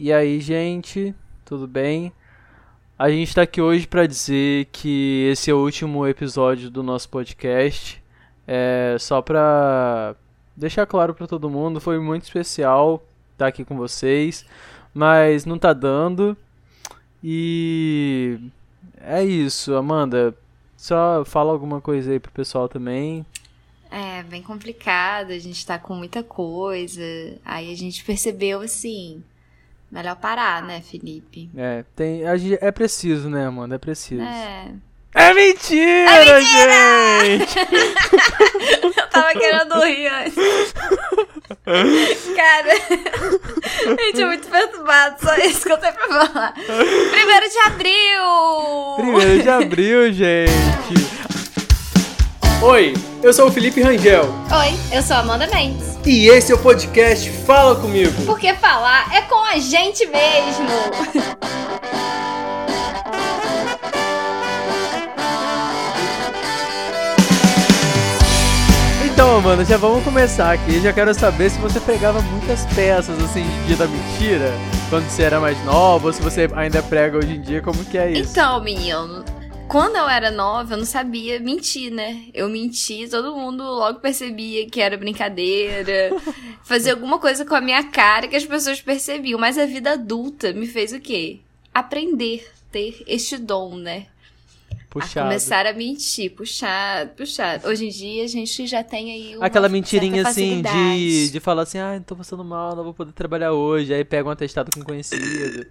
E aí, gente, tudo bem? A gente está aqui hoje para dizer que esse é o último episódio do nosso podcast. É só para deixar claro para todo mundo, foi muito especial estar aqui com vocês, mas não tá dando. E é isso, Amanda. Só fala alguma coisa aí pro pessoal também. É, bem complicado, a gente tá com muita coisa. Aí a gente percebeu assim, melhor parar, né, Felipe? É, tem, é preciso, né, Amanda? É preciso. É. É mentira, é mentira! gente! Eu tava querendo rir antes. Cara, a gente é muito perturbado, só isso que eu tenho pra falar. Primeiro de abril! Primeiro de abril, gente! Oi, eu sou o Felipe Rangel. Oi, eu sou a Amanda Mendes. E esse é o podcast Fala Comigo. Porque falar é com a gente mesmo. Então, Amanda, já vamos começar aqui. Já quero saber se você pegava muitas peças assim de dia da mentira quando você era mais nova, ou se você ainda prega hoje em dia, como que é isso? Então, menino, quando eu era nova, eu não sabia mentir, né? Eu menti, todo mundo logo percebia que era brincadeira, fazia alguma coisa com a minha cara que as pessoas percebiam. Mas a vida adulta me fez o quê? Aprender, ter este dom, né? Puxado. A começar a mentir, puxado, puxado. Hoje em dia a gente já tem aí uma Aquela mentirinha assim de, de falar assim, ah, tô passando mal, não vou poder trabalhar hoje. Aí pega um atestado com conhecido.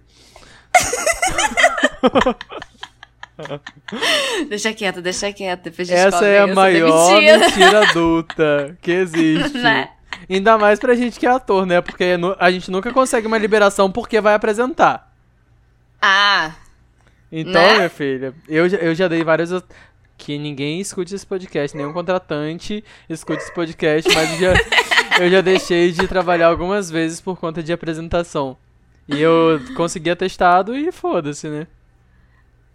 Deixa quieto, deixa quieto. Depois a gente Essa é a essa maior mentira. mentira adulta que existe. Né? Ainda mais pra gente que é ator, né? Porque nu- a gente nunca consegue uma liberação porque vai apresentar. Ah, Então, Né? minha filha, eu, já- eu já dei várias. Que ninguém escute esse podcast, nenhum contratante escute esse podcast, mas eu já, eu já deixei de trabalhar algumas vezes por conta de apresentação. E eu consegui atestado e foda-se, né?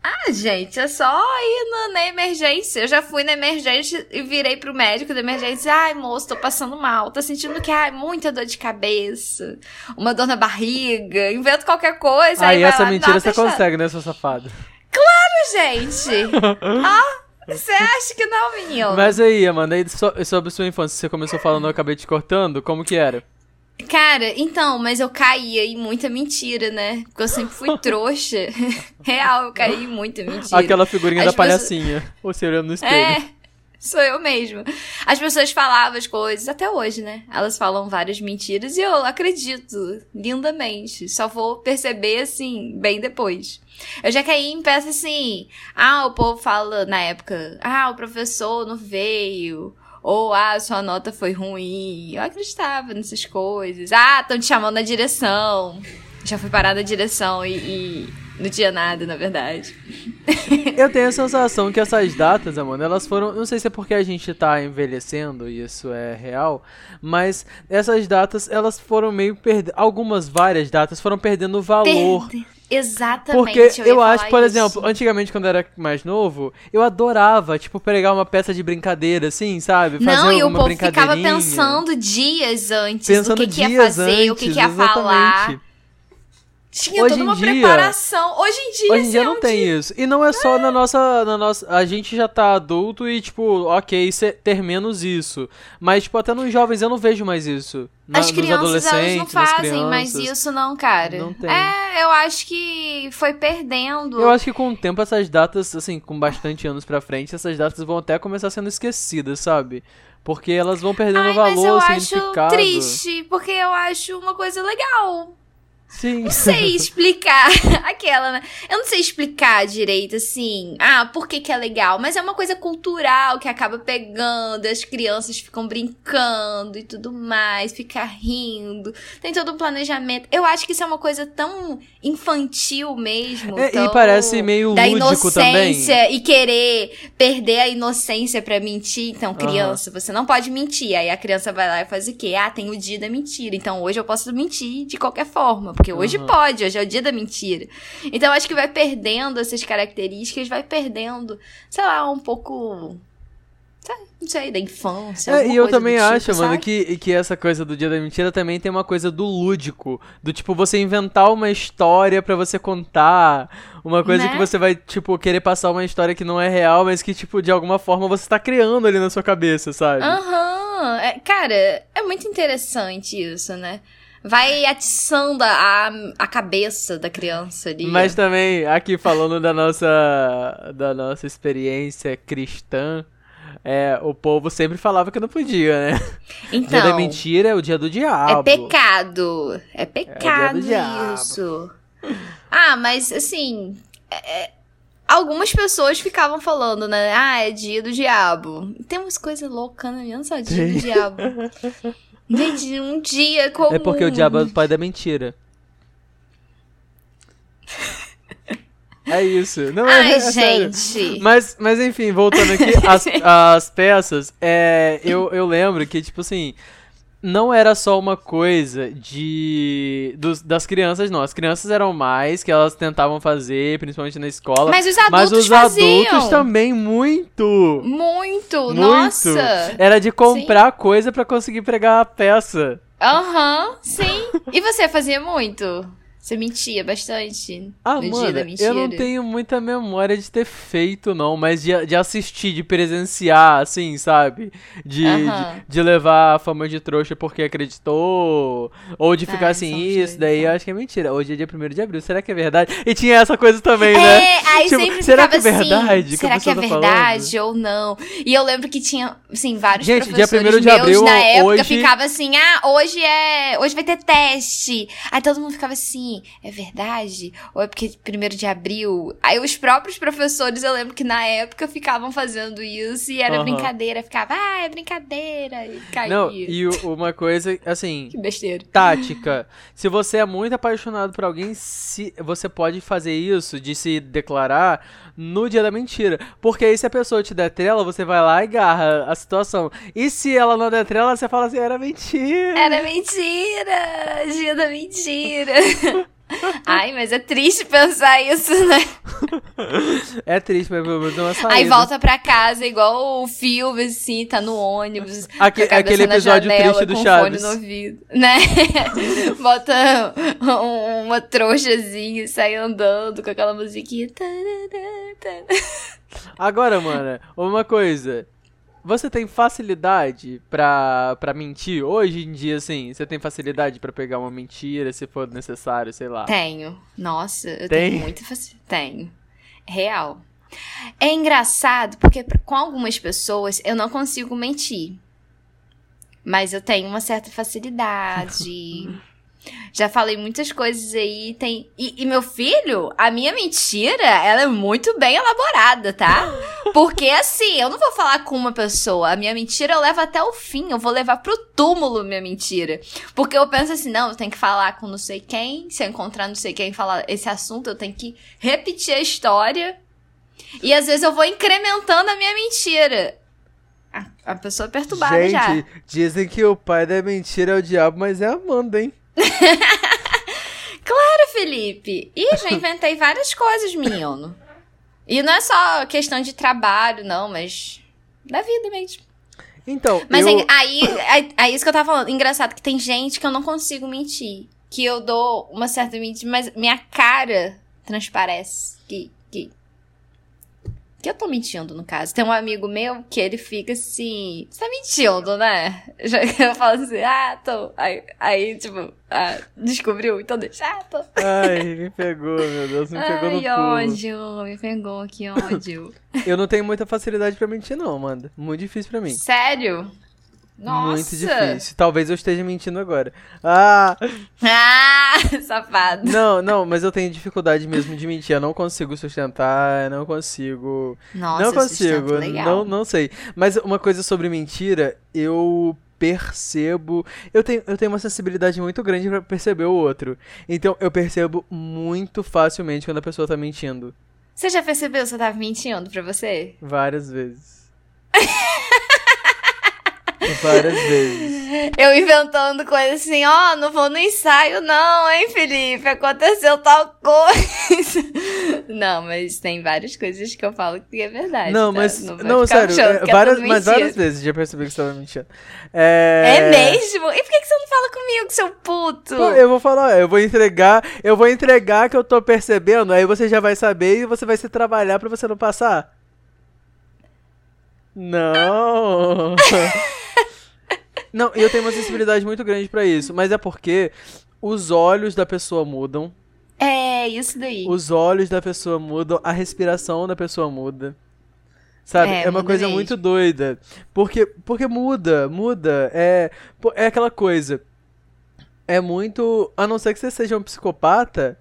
Ah, gente, é só ir na, na emergência. Eu já fui na emergência e virei pro médico da emergência. Ai, moço, tô passando mal. Tô sentindo que, ai, muita dor de cabeça. Uma dor na barriga. Invento qualquer coisa. Aí, essa lá, mentira você consegue, né, seu safado? gente. ah, você acha que não, menino? Mas aí, Amanda, aí so- sobre sua infância, você começou falando, eu acabei te cortando, como que era? Cara, então, mas eu caía em muita mentira, né? Porque eu sempre fui trouxa. Real, eu caí em muita mentira. Aquela figurinha As da pessoas- palhacinha, você olhando no espelho. É, sou eu mesmo. As pessoas falavam as coisas, até hoje, né? Elas falam várias mentiras e eu acredito lindamente. Só vou perceber, assim, bem depois. Eu já caí em peça assim. Ah, o povo fala na época. Ah, o professor não veio. Ou, ah, sua nota foi ruim. Eu acreditava nessas coisas. Ah, estão te chamando na direção. Já fui parar na direção e, e não tinha nada, na verdade. Eu tenho a sensação que essas datas, Amanda, elas foram. Não sei se é porque a gente tá envelhecendo e isso é real, mas essas datas, elas foram meio perdendo. Algumas, várias datas foram perdendo valor. Perde- Exatamente. Porque eu falar acho, por isso. exemplo, antigamente quando eu era mais novo, eu adorava, tipo, pegar uma peça de brincadeira, assim, sabe? Fazer Não, e o povo ficava pensando dias antes Pensando do que, que ia dias fazer, o que, antes, que ia falar. Tinha Hoje toda uma dia- preparação. Hoje em dia, Hoje em assim, dia é não um tem dia- isso. E não é só na nossa. Na nossa. A gente já tá adulto e, tipo, ok, cê- ter menos isso. Mas, tipo, até nos jovens eu não vejo mais isso. Na, As crianças, elas não fazem mais isso, não, cara. Não tem. É, eu acho que foi perdendo. Eu acho que com o tempo essas datas, assim, com bastante anos pra frente, essas datas vão até começar sendo esquecidas, sabe? Porque elas vão perdendo Ai, mas eu valor, acho significado. triste, porque eu acho uma coisa legal. Sim. Não sei explicar aquela, né? Eu não sei explicar direito, assim, ah, por que que é legal, mas é uma coisa cultural que acaba pegando, as crianças ficam brincando e tudo mais, fica rindo, tem todo um planejamento. Eu acho que isso é uma coisa tão infantil mesmo. É, e tão parece meio da lúdico também. inocência e querer perder a inocência pra mentir. Então, criança, você não pode mentir. Aí a criança vai lá e faz o quê? Ah, tem o dia da mentira. Então hoje eu posso mentir de qualquer forma. Porque hoje pode, hoje é o dia da mentira. Então acho que vai perdendo essas características, vai perdendo, sei lá, um pouco Não sei, da infância. É, e eu também tipo, acho, mano, sabe? que, que essa coisa do Dia da Mentira também tem uma coisa do lúdico. Do tipo, você inventar uma história pra você contar. Uma coisa Né? que você vai, tipo, querer passar uma história que não é real, mas que, tipo, de alguma forma você tá criando ali na sua cabeça, sabe? Aham. É, cara, é muito interessante isso, né? Vai atiçando a, a cabeça da criança ali. Mas também, aqui falando da nossa, da nossa experiência cristã, é, o povo sempre falava que não podia, né? então, dia da mentira é o dia do diabo. É pecado. É pecado diabo. isso. Ah, mas assim. é- é- algumas pessoas ficavam falando, né? Ah, é dia do diabo. Tem umas coisas loucas, né? Não só dia do diabo. Gente, um dia comum. É porque o diabo é o pai da mentira. É isso. Não é, Ai, é sério. gente. Mas, mas enfim, voltando aqui às, às peças, é, eu, eu lembro que, tipo assim, não era só uma coisa de dos, das crianças, não. As crianças eram mais que elas tentavam fazer, principalmente na escola. Mas os adultos mas os faziam. adultos também, muito. Muito, Muito. nossa. Era de comprar coisa pra conseguir pregar a peça. Aham, sim. E você fazia muito? Você mentia bastante Ah, no dia mano, da mentira? eu não tenho muita memória de ter feito, não, mas de, de assistir, de presenciar, assim, sabe? De, Aham. de, de levar a fama de trouxa porque acreditou, ou de ficar Ah, assim, isso, daí eu acho que é mentira. Hoje é dia 1 de abril, será que é verdade? E tinha essa coisa também, né? É, aí Tipo, sempre será que é verdade assim, será que é tá verdade ou não? E eu lembro que tinha, assim, vários Gente, dia professores 1º de meus abril, na época hoje- ficava assim, ah, hoje é, hoje vai ter teste. Aí todo mundo ficava assim, é verdade? Ou é porque primeiro de abril? Aí os próprios professores, eu lembro que na época ficavam fazendo isso e era Aham. brincadeira, ficava, ah, é brincadeira, e caía. Não, e uma coisa, assim, Que besteira. tática. Se você é muito apaixonado por alguém, se, você pode fazer isso de se declarar no dia da mentira. Porque aí se a pessoa te der trela, você vai lá e garra a situação. E se ela não der trela, você fala assim, era mentira. Era mentira! Dia da mentira! Ai, mas é triste pensar isso, né? É triste, mas pelo menos é uma saída. Aí volta pra casa igual o filme, assim, tá no ônibus. Aque- aquele episódio janela, triste do com Chaves. fone no ouvido, né? Bota um- uma trouxazinha e sai andando com aquela musiquinha. Agora, mano, uma coisa. Você tem facilidade pra, pra mentir? Hoje em dia, assim, você tem facilidade pra pegar uma mentira, se for necessário, sei lá. Tenho. Nossa, eu Tem? tenho muita facilidade. Tenho. Real. É engraçado porque com algumas pessoas eu não consigo mentir. Mas eu tenho uma certa facilidade. Já falei muitas coisas aí. Tem... E, e meu filho, a minha mentira, ela é muito bem elaborada, tá? Porque assim, eu não vou falar com uma pessoa. A minha mentira eu levo até o fim. Eu vou levar pro túmulo minha mentira. Porque eu penso assim, não, eu tenho que falar com não sei quem. Se eu encontrar não sei quem falar esse assunto, eu tenho que repetir a história. E às vezes eu vou incrementando a minha mentira. A, a pessoa perturbada já. Gente, dizem que o pai da mentira é o diabo, mas é a Amanda, hein? Claro, Felipe. Ih, já inventei várias coisas, menino. E não é só questão de trabalho, não, mas da vida mesmo. Então, Mas eu... aí, é, é isso que eu tava falando. Engraçado que tem gente que eu não consigo mentir. Que eu dou uma certa mentira, mas minha cara transparece. Que, que, que eu tô mentindo, no caso. Tem um amigo meu que ele fica assim. Você tá mentindo, né? Eu falo assim, ah, tô. Aí, aí tipo, ah, descobriu, então deixa, ah, tô. Ai, me pegou, meu Deus, me pegou no Ai, pulo. ódio, me pegou, que ódio. Eu não tenho muita facilidade pra mentir, não, Amanda. Muito difícil pra mim. Sério? Nossa. Muito difícil. Talvez eu esteja mentindo agora. Ah! Ah, safado. Não, não, mas eu tenho dificuldade mesmo de mentir. Eu não consigo sustentar, eu não consigo. Nossa, não eu consigo. legal. Não, não sei. Mas uma coisa sobre mentira, eu percebo. Eu tenho, eu tenho uma sensibilidade muito grande pra perceber o outro. Então eu percebo muito facilmente quando a pessoa tá mentindo. Você já percebeu que você tava mentindo pra você? Várias vezes. Várias vezes. Eu inventando coisa assim, ó, oh, não vou no ensaio, não, hein, Felipe? Aconteceu tal coisa. Não, mas tem várias coisas que eu falo que é verdade. Não, tá? mas. Não, não sério, é, várias, mas várias vezes já percebi que você tava mentindo. É... é mesmo? E por que, que você não fala comigo, seu puto? Pô, eu vou falar, eu vou entregar, eu vou entregar que eu tô percebendo, aí você já vai saber e você vai se trabalhar pra você não passar. Não. Não, eu tenho uma sensibilidade muito grande para isso, mas é porque os olhos da pessoa mudam. É, isso daí. Os olhos da pessoa mudam, a respiração da pessoa muda. Sabe? É, é uma coisa mesmo. muito doida. Porque, porque muda, muda. É, é aquela coisa. É muito. A não ser que você seja um psicopata,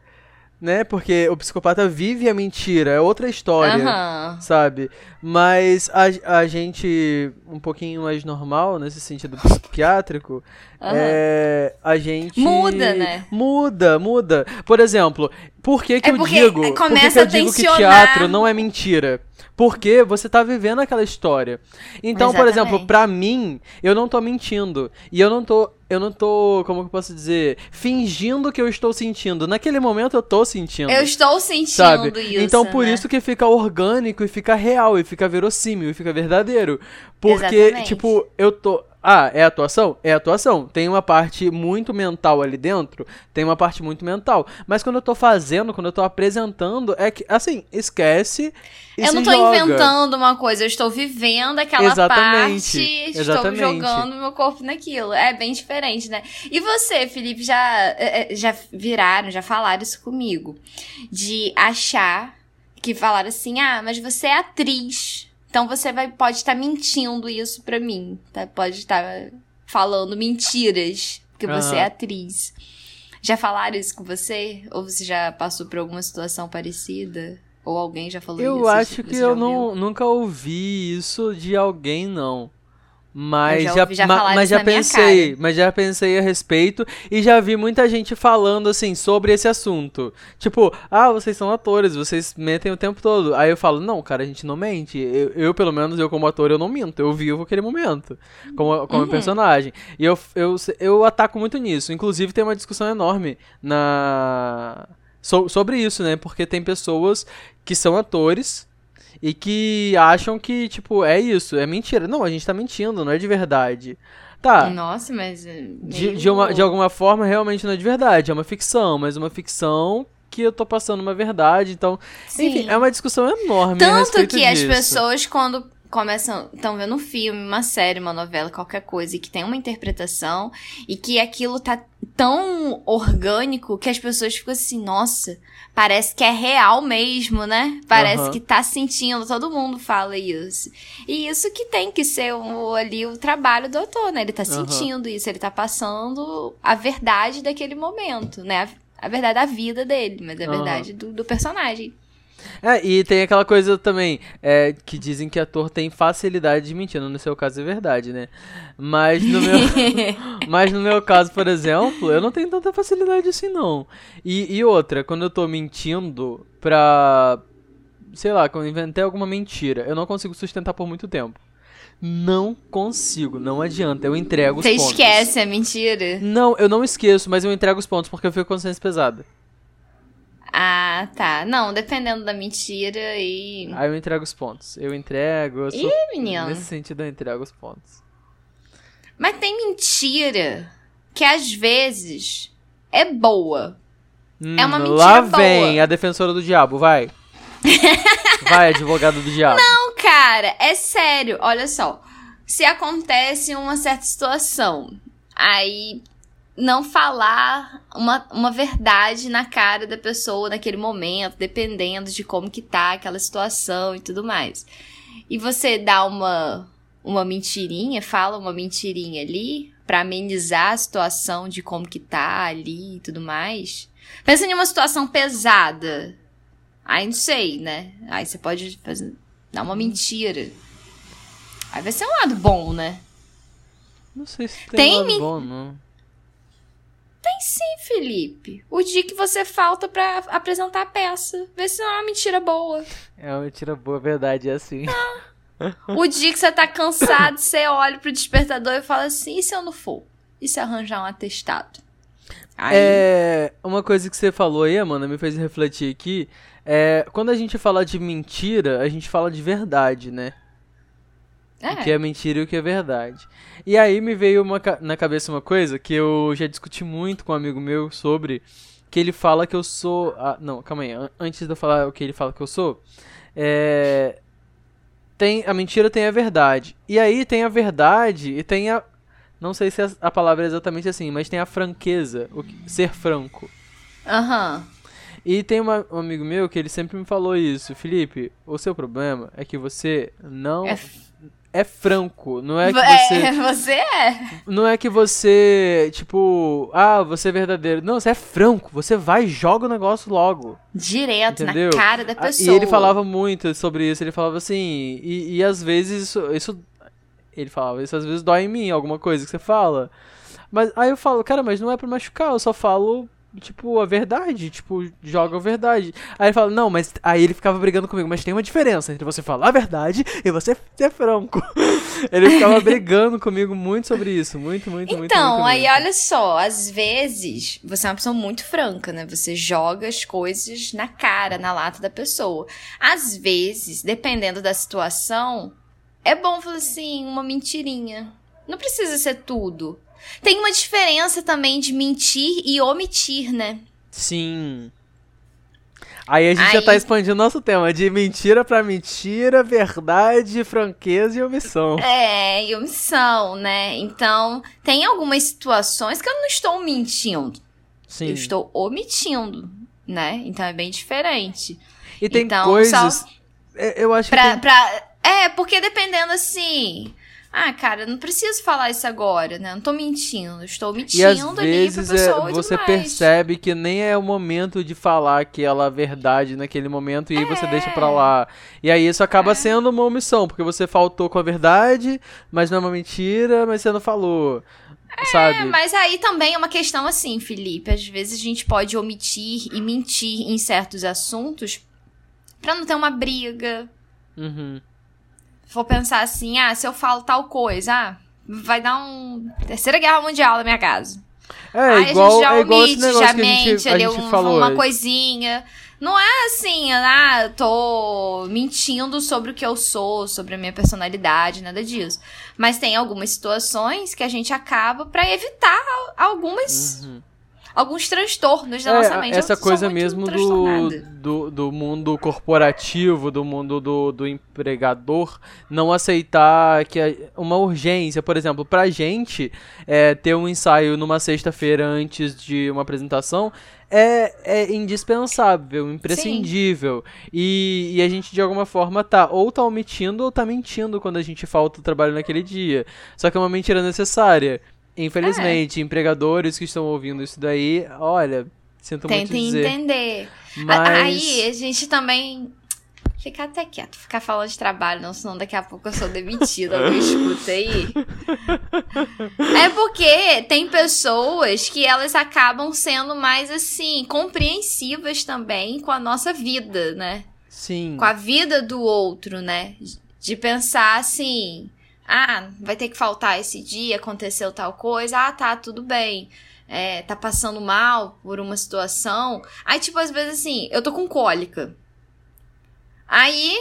né? Porque o psicopata vive a mentira, é outra história, uhum. sabe? Mas a, a gente, um pouquinho mais normal, nesse sentido psiquiátrico, uhum. é, a gente... Muda, né? Muda, muda. Por exemplo, por que que é eu digo... Por que, que eu digo que teatro não é mentira? Porque você tá vivendo aquela história. Então, Exatamente. por exemplo, para mim, eu não tô mentindo. E eu não tô. Eu não tô, como eu posso dizer, fingindo que eu estou sentindo. Naquele momento eu tô sentindo. Eu estou sentindo sabe? isso. Então por né? isso que fica orgânico e fica real, e fica verossímil, e fica verdadeiro. Porque, Exatamente. tipo, eu tô. Ah, é atuação? É atuação. Tem uma parte muito mental ali dentro, tem uma parte muito mental. Mas quando eu tô fazendo, quando eu tô apresentando, é que, assim, esquece. E eu não tô joga. inventando uma coisa, eu estou vivendo aquela Exatamente. parte, Exatamente. estou jogando meu corpo naquilo. É bem diferente, né? E você, Felipe, já, é, é, já viraram, já falaram isso comigo. De achar que falaram assim: ah, mas você é atriz. Então você vai, pode estar mentindo isso pra mim, tá? Pode estar falando mentiras, porque uhum. você é atriz. Já falaram isso com você? Ou você já passou por alguma situação parecida? Ou alguém já falou eu isso? Eu acho que eu não, nunca ouvi isso de alguém, não. Mas já, já, ma, mas já pensei, mas já pensei a respeito e já vi muita gente falando assim sobre esse assunto. Tipo, ah, vocês são atores, vocês mentem o tempo todo. Aí eu falo, não, cara, a gente não mente. Eu, eu pelo menos, eu como ator, eu não minto. Eu vivo aquele momento como, como uhum. personagem. E eu, eu, eu ataco muito nisso. Inclusive, tem uma discussão enorme na so, sobre isso, né? Porque tem pessoas que são atores e que acham que, tipo, é isso, é mentira. Não, a gente tá mentindo, não é de verdade. Tá. Nossa, mas. É de, de, uma, de alguma forma, realmente não é de verdade. É uma ficção, mas uma ficção que eu tô passando uma verdade. Então, Sim. enfim, é uma discussão enorme. Tanto que disso. as pessoas, quando começam, estão vendo um filme, uma série, uma novela, qualquer coisa, e que tem uma interpretação, e que aquilo tá tão orgânico que as pessoas ficam assim, nossa, parece que é real mesmo, né? Parece uhum. que tá sentindo, todo mundo fala isso. E isso que tem que ser o, ali o trabalho do autor, né? Ele tá sentindo uhum. isso, ele tá passando a verdade daquele momento, né? A, a verdade da vida dele, mas a uhum. verdade do, do personagem. É, e tem aquela coisa também, é, que dizem que ator tem facilidade de mentir, no seu caso é verdade, né? Mas no meu, mas no meu caso, por exemplo, eu não tenho tanta facilidade assim, não. E, e outra, quando eu tô mentindo pra, sei lá, quando eu inventei alguma mentira, eu não consigo sustentar por muito tempo. Não consigo, não adianta, eu entrego os Você pontos. Você esquece a mentira? Não, eu não esqueço, mas eu entrego os pontos porque eu fico com consciência pesada. Ah, tá. Não, dependendo da mentira e. Aí eu entrego os pontos. Eu entrego. Eu sou... Ih, menino. Nesse sentido, eu entrego os pontos. Mas tem mentira que às vezes é boa. Hum, é uma mentira lá boa. Lá vem a defensora do diabo, vai. vai, advogado do diabo. Não, cara, é sério. Olha só. Se acontece uma certa situação, aí não falar uma, uma verdade na cara da pessoa naquele momento, dependendo de como que tá aquela situação e tudo mais. E você dá uma, uma mentirinha, fala uma mentirinha ali para amenizar a situação de como que tá ali e tudo mais. Pensa em uma situação pesada. Aí não sei, né? Aí você pode fazer, dar uma mentira. Aí vai ser um lado bom, né? Não sei se tem, tem um lado bom, não. Tem sim, Felipe. O dia que você falta para apresentar a peça. Vê se não é uma mentira boa. É uma mentira boa, verdade, é assim. Ah, O dia que você tá cansado, você olha pro despertador e fala assim: e se eu não for? E se arranjar um atestado? Aí... É, uma coisa que você falou aí, Amanda, me fez refletir aqui. É, quando a gente fala de mentira, a gente fala de verdade, né? É. O que é mentira e o que é verdade. E aí me veio uma, na cabeça uma coisa que eu já discuti muito com um amigo meu sobre. Que ele fala que eu sou. Ah, não, calma aí. Antes de eu falar o que ele fala que eu sou. É, tem a mentira tem a verdade. E aí tem a verdade e tem a não sei se a, palavra é exatamente assim, mas tem a franqueza, o que, ser franco. Aham. Uhum. E tem uma, um amigo meu que ele sempre me falou isso, Felipe, o seu problema é que você não é, é franco, não é que você. É, você é. Não é que você, tipo, ah, você é verdadeiro. Não, você é franco. Você vai e joga o negócio logo. Direto, entendeu? na cara da pessoa. E ele falava muito sobre isso. Ele falava assim, e, e às vezes isso, isso. Ele falava, isso às vezes dói em mim, alguma coisa que você fala. Mas aí eu falo, cara, mas não é pra machucar, eu só falo tipo, a verdade, tipo, joga a verdade. Aí ele fala, não, mas aí ele ficava brigando comigo, mas tem uma diferença entre você falar a verdade e você ser franco. ele ficava brigando comigo muito sobre isso, muito, muito, então, muito. Então, aí muito. olha só, às vezes você é uma pessoa muito franca, né? Você joga as coisas na cara, na lata da pessoa. Às vezes, dependendo da situação, é bom falar assim, uma mentirinha. Não precisa ser tudo. Tem uma diferença também de mentir e omitir, né? Sim. Aí a gente Aí... já tá expandindo nosso tema de mentira para mentira, verdade, franqueza e omissão. É, e omissão, né? Então, tem algumas situações que eu não estou mentindo. Sim. Eu estou omitindo, né? Então é bem diferente. E tem então, coisas. Só... É, eu acho pra, que. Tem... Pra... É, porque dependendo assim. Ah, cara, não preciso falar isso agora, né? Não tô mentindo. Estou mentindo e às vezes ali pra pessoa é, você percebe que nem é o momento de falar aquela verdade naquele momento e é. aí você deixa pra lá. E aí isso acaba é. sendo uma omissão, porque você faltou com a verdade, mas não é uma mentira, mas você não falou. É, sabe? mas aí também é uma questão assim, Felipe. Às vezes a gente pode omitir e mentir em certos assuntos pra não ter uma briga. Uhum for pensar assim, ah, se eu falo tal coisa, ah, vai dar um terceira guerra mundial na minha casa. É, Aí igual, a gente já é omite, já mente ali um, uma coisinha. Não é assim, ah, tô mentindo sobre o que eu sou, sobre a minha personalidade, nada disso. Mas tem algumas situações que a gente acaba para evitar algumas uhum alguns transtornos da é, nossa mente. Essa coisa mesmo do, do, do, mundo corporativo, do mundo do, do empregador, não aceitar que uma urgência, por exemplo, pra gente é, ter um ensaio numa sexta-feira antes de uma apresentação é, é indispensável, imprescindível. E, e, a gente, de alguma forma, tá ou tá omitindo ou tá mentindo quando a gente falta o trabalho naquele dia. Só que é uma mentira necessária. Infelizmente, é. empregadores que estão ouvindo isso daí, olha, sinto Tentem muito dizer. Tentem entender. Mas... Aí a gente também fica até quieto, ficar falando de trabalho, não, senão daqui a pouco eu sou demitida, alguém escuta aí. É porque tem pessoas que elas acabam sendo mais assim, compreensivas também com a nossa vida, né? Sim. Com a vida do outro, né? De pensar assim, ah, vai ter que faltar esse dia, aconteceu tal coisa. Ah, tá, tudo bem. É, tá passando mal por uma situação. Aí, tipo, às vezes assim, eu tô com cólica. Aí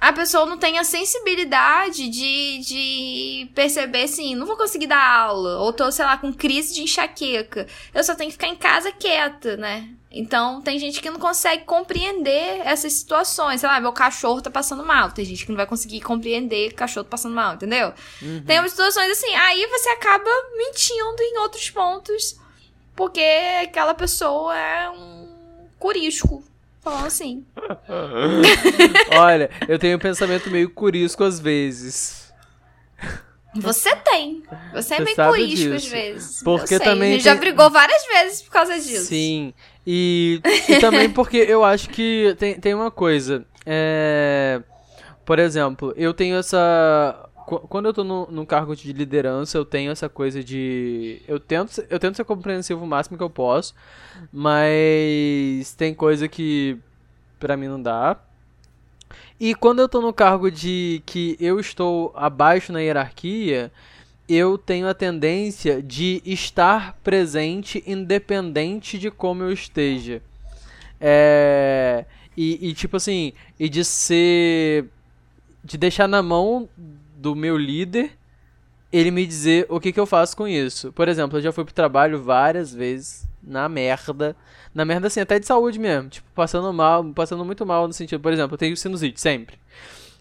a pessoa não tem a sensibilidade de, de perceber assim, não vou conseguir dar aula, ou tô, sei lá, com crise de enxaqueca. Eu só tenho que ficar em casa quieta, né? Então, tem gente que não consegue compreender essas situações. Sei lá, meu cachorro tá passando mal. Tem gente que não vai conseguir compreender que o cachorro tá passando mal, entendeu? Uhum. Tem umas situações assim, aí você acaba mentindo em outros pontos, porque aquela pessoa é um curisco. Falando assim. Olha, eu tenho um pensamento meio curisco às vezes. Você tem. Você, é meio curisco às vezes. Porque também. Tem... já brigou várias vezes por causa disso. Sim. E, e também porque eu acho que tem, tem uma coisa. É, por exemplo, eu tenho essa. Quando eu tô no, num cargo de liderança, eu tenho essa coisa de. Eu tento, eu tento ser compreensivo o máximo que eu posso, mas tem coisa que pra mim não dá. E quando eu tô no cargo de que eu estou abaixo na hierarquia, eu tenho a tendência de estar presente independente de como eu esteja. É, e, e, tipo assim, e de ser. de deixar na mão do meu líder ele me dizer o que, que eu faço com isso. Por exemplo, eu já fui pro trabalho várias vezes na merda. Na merda, assim, até de saúde mesmo. Tipo, passando mal, passando muito mal no sentido, por exemplo, eu tenho sinusite sempre.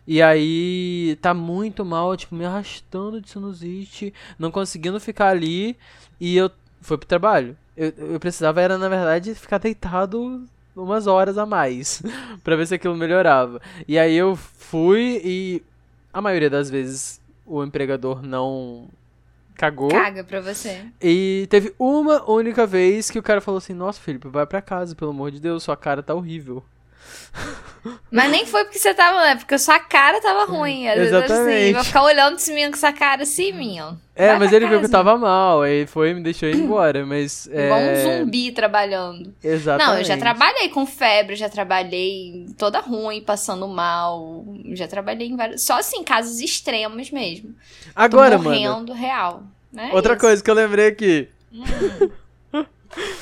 E aí tá muito mal, tipo, me arrastando de sinusite, não conseguindo ficar ali. E eu fui pro trabalho. Eu, eu precisava, era na verdade, ficar deitado umas horas a mais para ver se aquilo melhorava. E aí eu fui e a maioria das vezes o empregador não cagou. Caga pra você. E teve uma única vez que o cara falou assim: Nossa, Felipe, vai pra casa, pelo amor de Deus, sua cara tá horrível. Mas nem foi porque você tava, é porque sua cara tava ruim. Às Exatamente. Assim, vai ficar olhando esse menino com essa cara assim, menino. É, Vai mas ele viu que eu casa. tava mal, aí foi e me deixou ir embora, mas... É... Igual um zumbi trabalhando. Exatamente. Não, eu já trabalhei com febre, já trabalhei toda ruim, passando mal. Já trabalhei em vários. Só assim, casos extremos mesmo. Agora, Tô mano, morrendo real. né? outra Isso. coisa que eu lembrei aqui.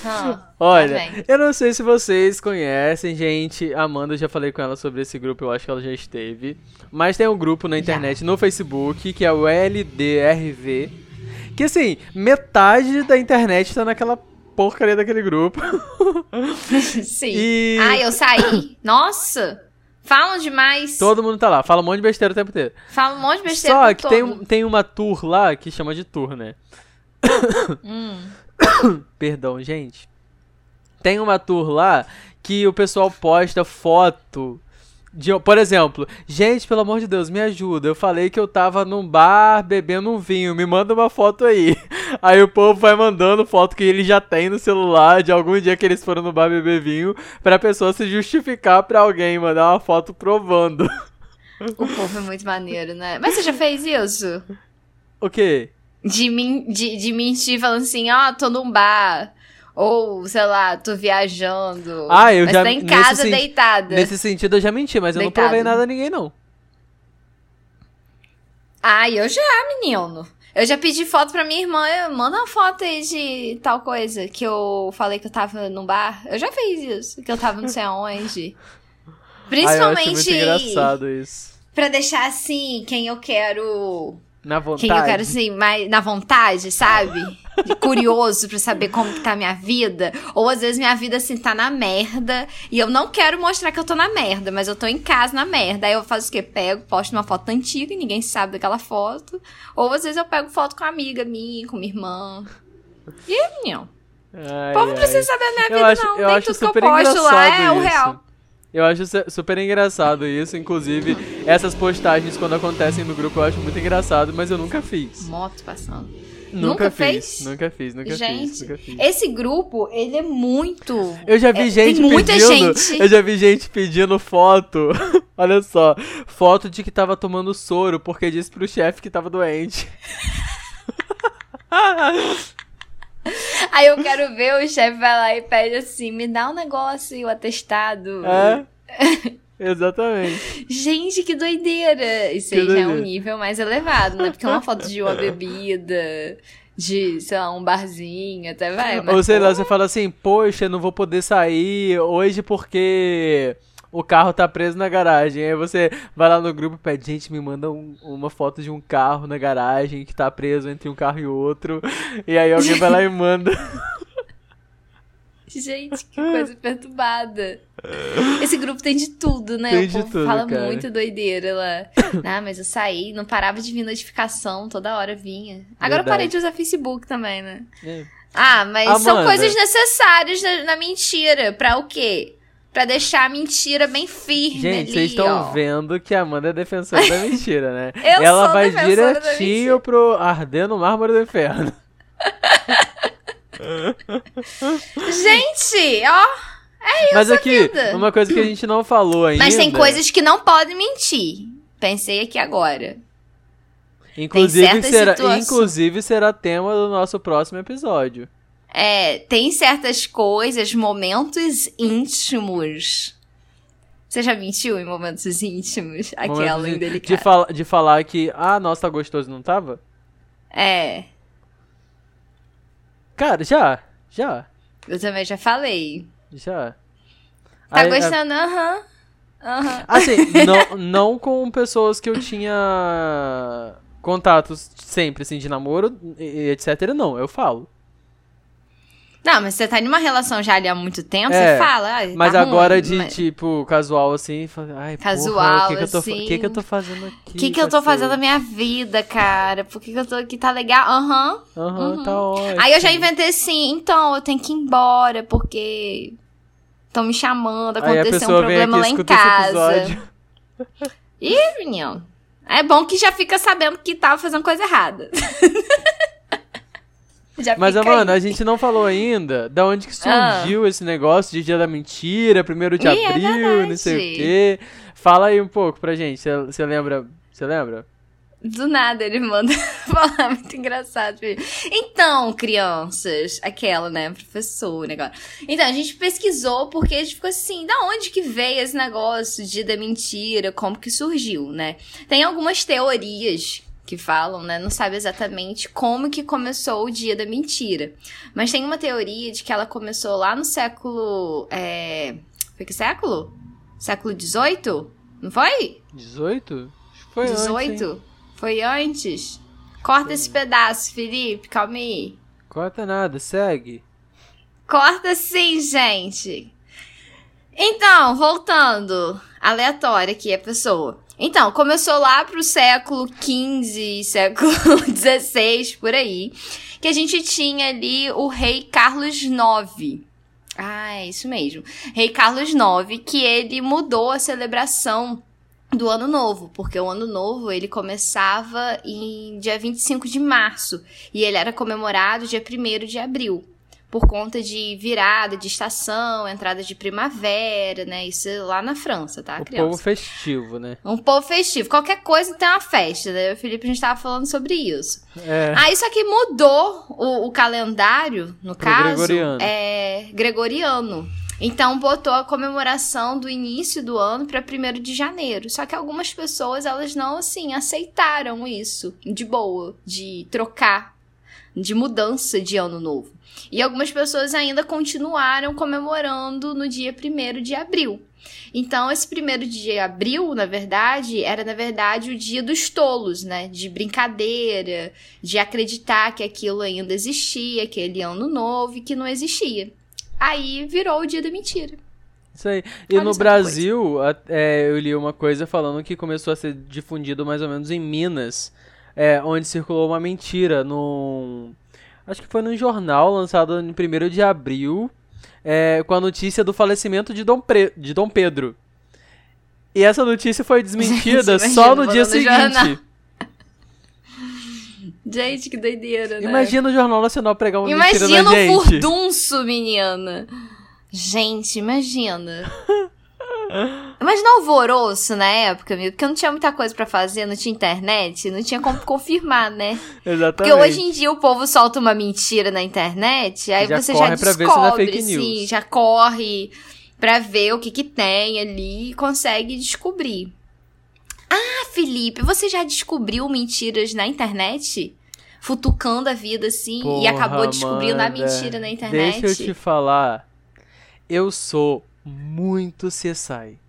Ah, Olha, vem. eu não sei se vocês conhecem, gente. Amanda, eu já falei com ela sobre esse grupo, eu acho que ela já esteve. Mas tem um grupo na internet, no Facebook, que é o LDRV. Que assim, metade da internet tá naquela porcaria daquele grupo. Sim. E Ah, eu saí. Nossa! Falam demais. todo mundo tá lá, fala um monte de besteira o tempo inteiro. Falam um monte de besteira. Só que tem, todo. um- tem uma tour lá que chama de tour, né? Hum. Perdão, gente. Tem uma tour lá que o pessoal posta foto de, por exemplo, gente, pelo amor de Deus, me ajuda. Eu falei que eu tava num bar bebendo um vinho, me manda uma foto aí. Aí o povo vai mandando foto que ele já tem no celular de algum dia que eles foram no bar beber vinho, pra pessoa se justificar pra alguém, mandar uma foto provando. O povo é muito maneiro, né? Mas você já fez isso? O quê? De, min de, de mentir falando assim, ó, tô num bar. Ou, sei lá, tô viajando. Ah, eu mas já- tá em nesse casa sen- deitada. Nesse sentido eu já menti, mas eu Deitado. não provei nada a ninguém, não. Ah, eu já, menino. Eu já pedi foto pra minha irmã. Eu, Manda uma foto aí de tal coisa. Que eu falei que eu tava num bar. Eu já fiz isso. Que eu tava não sei aonde. Ah, eu acho Principalmente muito engraçado isso. pra deixar assim, quem eu quero. Na vontade. Quem eu quero assim, mais na vontade, sabe? Curioso pra saber como que tá a minha vida. Ou às vezes minha vida assim tá na merda. E eu não quero mostrar que eu tô na merda, mas eu tô em casa na merda. Aí eu faço o quê? Pego, posto uma foto antiga e ninguém sabe daquela foto. Ou às vezes eu pego foto com uma amiga minha, com minha irmã. E aí, menino? Ai, O povo não precisa saber da minha Eu vida, acho, não. eu Nem acho tudo que eu super posto lá é o real. Eu acho su- super engraçado isso. Inclusive, essas postagens, quando acontecem no grupo, eu acho muito engraçado, mas eu nunca fiz. Moto passando. Nunca, Nunca fiz. fez? Nunca fiz, nunca Gente, fiz, fiz. esse grupo, ele é muito. Eu já vi é, gente tem muita pedindo. gente. Eu já vi gente pedindo foto. Olha só. Foto de que tava tomando soro porque disse pro chefe que tava doente. Aí eu quero ver o chefe vai lá e pede assim: me dá um negócio, o atestado. É? Exatamente. Gente, que doideira! Isso Que aí já é um doideira. nível mais elevado, né? Porque uma foto de uma bebida, de, sei lá, um barzinho, até vai. Ou sei lá, você fala assim, poxa, eu não vou poder sair hoje porque o carro tá preso na garagem. Aí você vai lá no grupo e pede, gente, me manda um- uma foto de um carro na garagem que tá preso entre um carro e outro. E aí alguém vai lá e manda. Gente, que coisa perturbada. Esse grupo tem de tudo, né? Tem o de povo tudo, fala cara. muito doideira lá. Ah, mas eu saí, não parava de vir notificação, toda hora vinha. Agora eu Verdade. parei de usar Facebook também, né? É. Ah, mas são Amanda. coisas necessárias na, na mentira. Pra o quê? Pra deixar a mentira bem firme Gente, ali, vocês estão vendo que a Amanda é defensora da mentira, né? Eu Ela sou vai direitinho pro arder no mármore do inferno. Gente, ó. Mas aqui, vida. uma coisa que a gente não falou ainda. Mas tem coisas que não podem mentir. Pensei aqui agora. Inclusive será, situações. inclusive será tema do nosso próximo episódio. É, tem certas coisas, momentos íntimos. Você já mentiu em momentos íntimos? Aquela Momentos indelicada. De, fala, de falar que, ah, nossa, tá gostoso, não tava? É, Cara, já, já, eu também já falei. já. Tá Aí, gostando? Aham. Aham. Assim, não, não com pessoas que eu tinha contatos sempre, assim, de namoro, e etc, não, eu falo. Não, mas você tá em uma relação já ali há muito tempo, É, você fala. "Ai, Mas tá agora ruim", de, mas- tipo, casual, assim, fala, ai, Casual, porra, o que assim. que que eu tô fazendo aqui? O que, que eu tô fazendo na minha vida, cara? Por que, que eu tô aqui? Tá legal? Aham. Aham, tá ótimo. Aí eu já inventei assim, então, eu tenho que ir embora, porque estão me chamando, Aí a aconteceu um problema lá em casa. Ih, menino. É bom que já fica sabendo que tava fazendo coisa errada. já Mas, mano, aí. a gente não falou ainda da onde que surgiu esse negócio de Dia da Mentira, primeiro de Ah. Ih, é abril, não sei o quê. Fala aí um pouco pra gente, você lembra? Você lembra? Do nada ele manda falar, muito engraçado. Então, crianças, aquela, né, professora, agora. Então, a gente pesquisou porque a gente ficou assim, da onde que veio esse negócio de da mentira, como que surgiu, né? Tem algumas teorias que falam, né, não sabe exatamente como que começou o dia da mentira. Mas tem uma teoria de que ela começou lá no século, é... Foi que século? Século XVIII? Não foi? 18? Acho que foi antes, 18? hein? Foi antes? Corta esse pedaço, Felipe, calma aí. Corta nada, segue. Corta sim, gente. Então, voltando. Aleatória aqui a pessoa. Então, começou lá pro século XV, século XVI, por aí. Que a gente tinha ali o rei Carlos IX. Ah, é isso mesmo. Rei Carlos IX, que ele mudou a celebração do Ano Novo, porque o Ano Novo ele começava em dia 25 de março e ele era comemorado dia 1 de abril, por conta de virada de estação, entrada de primavera, né? Isso lá na França, tá, criança? povo festivo, né? Um povo festivo. Qualquer coisa tem uma festa, né? O Felipe, a gente tava falando sobre isso. É. Aí só que mudou o, o calendário, no Pro caso, gregoriano. é gregoriano. Então botou a comemoração do início do ano para 1 de janeiro. Só que algumas pessoas elas não assim aceitaram isso de boa, de trocar, de mudança de ano novo. E algumas pessoas ainda continuaram comemorando no dia 1 de abril. Então, esse primeiro de abril, na verdade, era, na verdade, o dia dos tolos, né? De brincadeira, de acreditar que aquilo ainda existia, aquele ano novo e que não existia. Aí virou o dia da mentira. Isso aí. E Olha no Brasil, é, eu li uma coisa falando que começou a ser difundido mais ou menos em Minas, é, onde circulou uma mentira num. Acho que foi num jornal lançado em 1 de abril, é, com a notícia do falecimento de Dom, Pre- de Dom Pedro. E essa notícia foi desmentida Gente, só imagina, no dia no seguinte. Gente, que doideira, né? Imagina o Jornal Nacional pregar uma mentira Imagina na o gente. furdunço, menina. Gente, imagina. Imagina o alvoroço na época, amigo, porque não tinha muita coisa pra fazer, não tinha internet, não tinha como confirmar, né? Porque Exatamente. hoje em dia o povo solta uma mentira na internet, aí Já você corre já pra ver se é descobre, fake news. já corre pra ver o que que tem ali e consegue descobrir. Ah, Felipe, você já descobriu mentiras na internet? Futucando a vida assim e Porra, acabou descobrindo a Amanda, mentira na internet? Deixa eu te falar. Eu sou muito CSI.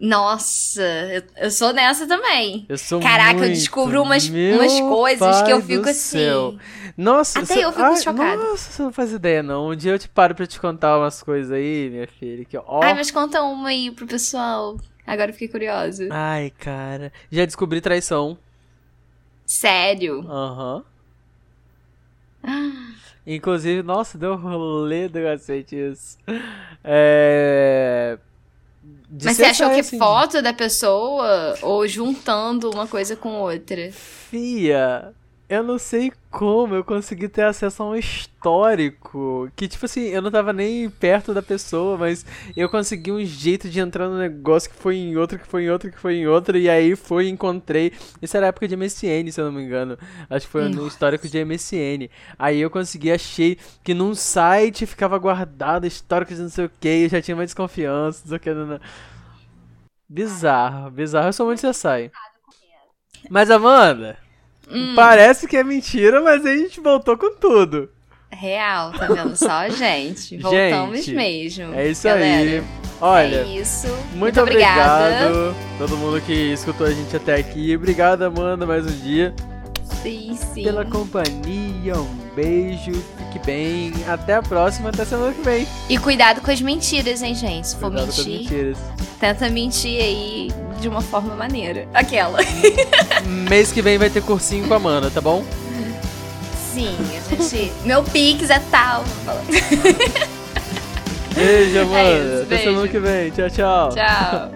Nossa, eu, eu sou nessa também. Eu sou Caraca, muito. eu descubro umas, umas coisas que eu fico assim. céu. Nossa, Até você- eu fico ai, chocada. Nossa, você não faz ideia, não. Um dia eu te paro pra te contar umas coisas aí, minha filha. Que, ó. Ai, mas conta uma aí pro pessoal. Agora eu fiquei curiosa. Ai, cara. Já descobri traição. Sério? Aham. Inclusive, nossa, deu um rolê do cacete isso. É. de Mas você achou que assim, foto da pessoa ou juntando uma coisa com outra? Fia, eu não sei como eu consegui ter acesso a um histórico. Que, tipo assim, eu não tava nem perto da pessoa, mas eu consegui um jeito de entrar no negócio que foi em outro, que foi em outro, que foi em outro, e aí foi e encontrei. Isso era época de MSN, se eu não me engano. Acho que foi no histórico de MSN. Aí eu consegui, achei que num site ficava guardado histórico de não sei o que, eu já tinha mais desconfiança, não sei o que. Não, não. Bizarro, bizarro. Eu sou muito sai. Mas, Amanda, Hum, parece que é mentira, mas a gente voltou com tudo. real, tá vendo só, gente? Voltamos Gente, mesmo. É isso galera. aí. Olha, é isso. muito, obrigada. obrigado todo mundo que escutou a gente até aqui. Obrigado, Amanda, mais um dia. Sim, sim. Pela companhia, um beijo, fique bem. Até a próxima, até semana que vem. E cuidado com as mentiras, hein, gente? Se for Cuidado com as mentir, mentiras. tenta mentir aí de uma forma maneira. Aquela. Mês que vem vai ter cursinho com a Amanda, tá bom? Sim, a gente. Meu pix é tal. Beijo, Amanda. É isso, até semana que vem. Tchau, tchau. Tchau.